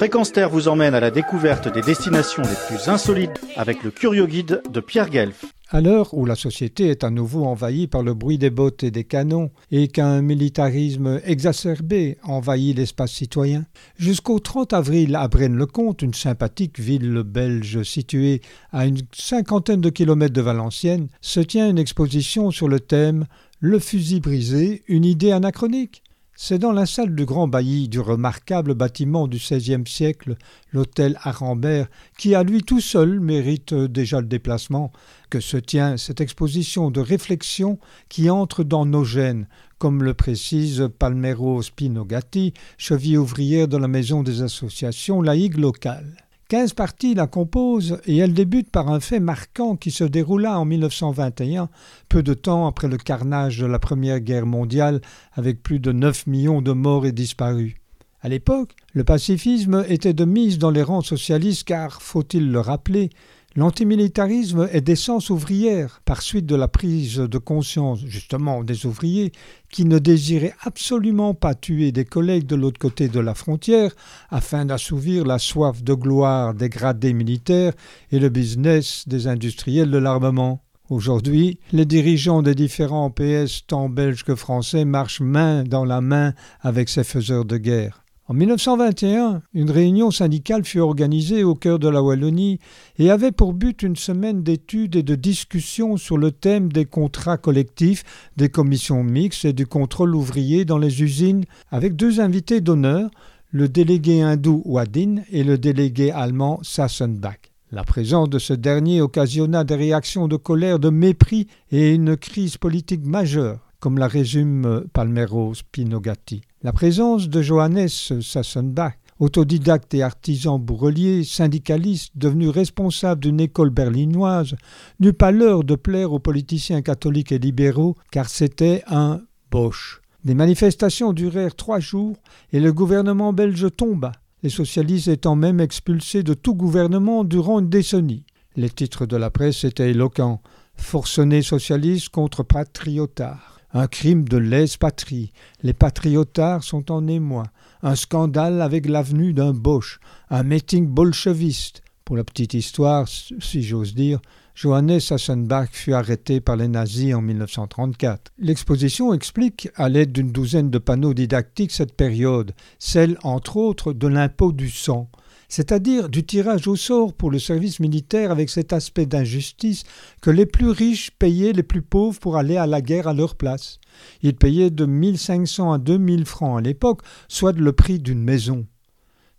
Fréquence vous emmène à la découverte des destinations les plus insolites avec le Curio Guide de Pierre Guelf. À l'heure où la société est à nouveau envahie par le bruit des bottes et des canons et qu'un militarisme exacerbé envahit l'espace citoyen, jusqu'au 30 avril à Braine-le-Comte, une sympathique ville belge située à une cinquantaine de kilomètres de Valenciennes, se tient une exposition sur le thème Le fusil brisé, une idée anachronique. C'est dans la salle du Grand Bailli du remarquable bâtiment du XVIe siècle, l'hôtel Arambert, qui à lui tout seul mérite déjà le déplacement, que se tient cette exposition de réflexion qui entre dans nos gènes, comme le précise Palmero Spinogatti, cheville ouvrière de la Maison des associations laïques locales. Quinze parties la composent et elle débute par un fait marquant qui se déroula en 1921, peu de temps après le carnage de la Première Guerre mondiale, avec plus de 9 millions de morts et disparus. À l'époque, le pacifisme était de mise dans les rangs socialistes car, faut-il le rappeler, L'antimilitarisme est d'essence ouvrière, par suite de la prise de conscience justement des ouvriers qui ne désiraient absolument pas tuer des collègues de l'autre côté de la frontière afin d'assouvir la soif de gloire des gradés militaires et le business des industriels de l'armement. Aujourd'hui, les dirigeants des différents PS, tant belges que français, marchent main dans la main avec ces faiseurs de guerre. En 1921, une réunion syndicale fut organisée au cœur de la Wallonie et avait pour but une semaine d'études et de discussions sur le thème des contrats collectifs, des commissions mixtes et du contrôle ouvrier dans les usines, avec deux invités d'honneur, le délégué hindou Wadin et le délégué allemand Sassenbach. La présence de ce dernier occasionna des réactions de colère, de mépris et une crise politique majeure comme la résume Palmero Spinogatti. La présence de Johannes Sassenbach, autodidacte et artisan bourrelier, syndicaliste, devenu responsable d'une école berlinoise, n'eut pas l'heure de plaire aux politiciens catholiques et libéraux, car c'était un Bosch. Des manifestations durèrent trois jours et le gouvernement belge tomba, les socialistes étant même expulsés de tout gouvernement durant une décennie. Les titres de la presse étaient éloquents. Forcenés socialistes contre patriotards un crime de lèse-patrie. Les patriotards sont en émoi. Un scandale avec l'avenue d'un Bosch. Un meeting bolcheviste. Pour la petite histoire, si j'ose dire, Johannes Sassenbach fut arrêté par les nazis en 1934. L'exposition explique, à l'aide d'une douzaine de panneaux didactiques, cette période, celle entre autres de l'impôt du sang, c'est-à-dire du tirage au sort pour le service militaire avec cet aspect d'injustice que les plus riches payaient les plus pauvres pour aller à la guerre à leur place. Ils payaient de 1500 à 2000 francs à l'époque, soit le prix d'une maison.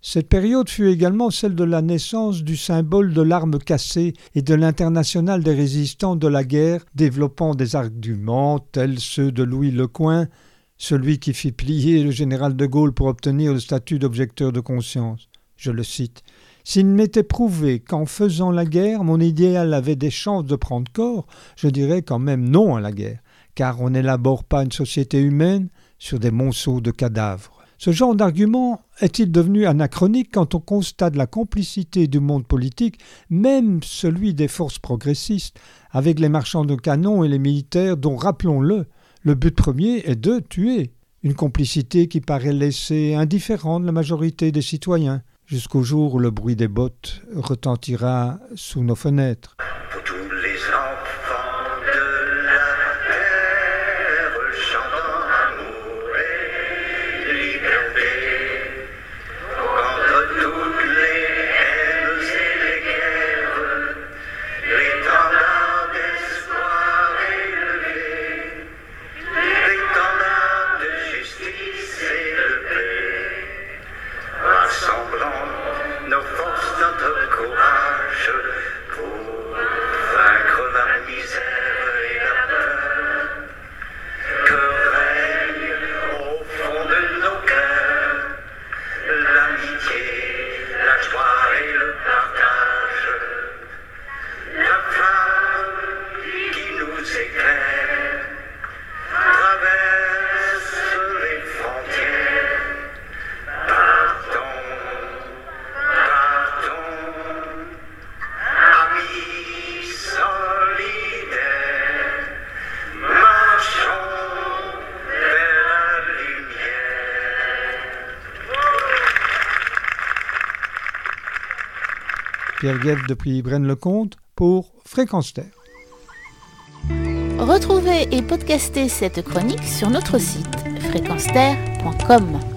Cette période fut également celle de la naissance du symbole de l'arme cassée et de l'international des résistants de la guerre, développant des arguments tels ceux de Louis Lecoing, celui qui fit plier le général de Gaulle pour obtenir le statut d'objecteur de conscience je le cite, S'il m'était prouvé qu'en faisant la guerre, mon idéal avait des chances de prendre corps, je dirais quand même non à la guerre, car on n'élabore pas une société humaine sur des monceaux de cadavres. Ce genre d'argument est-il devenu anachronique quand on constate la complicité du monde politique, même celui des forces progressistes, avec les marchands de canons et les militaires dont, rappelons-le, le but premier est de tuer, une complicité qui paraît laisser indifférente la majorité des citoyens jusqu'au jour où le bruit des bottes retentira sous nos fenêtres. not a courage pour Pierre Guev depuis Braine-le-Comte pour Fréquence Terre. Retrouvez et podcastez cette chronique sur notre site fréquenceterre.com.